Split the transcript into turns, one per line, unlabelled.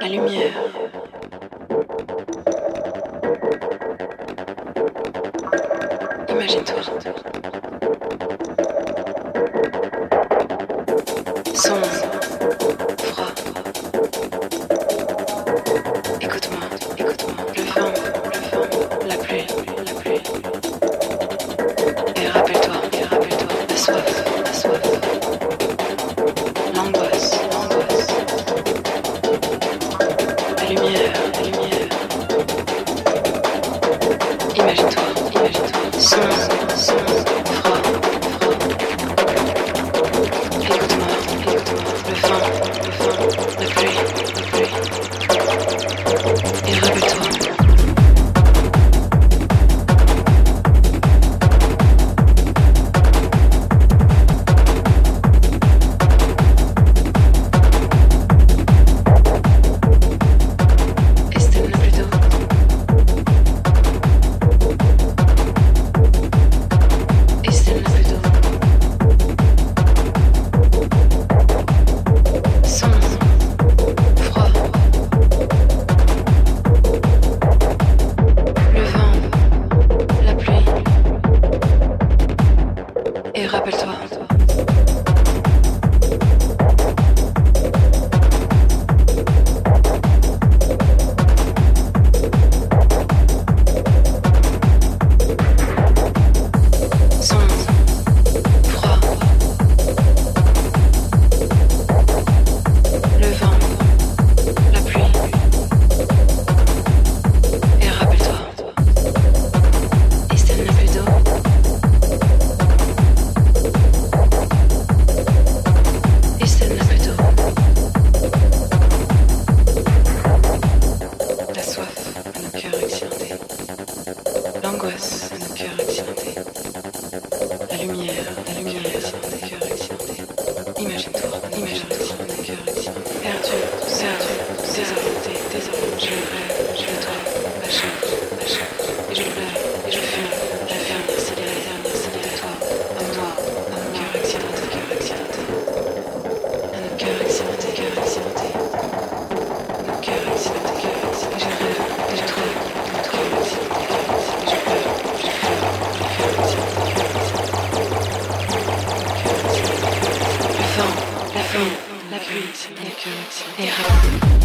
La lumière. Imagine-toi. lumière. Repertoire. Imagine-toi, imagine-toi, perdu, perdu. Jackson. Yeah.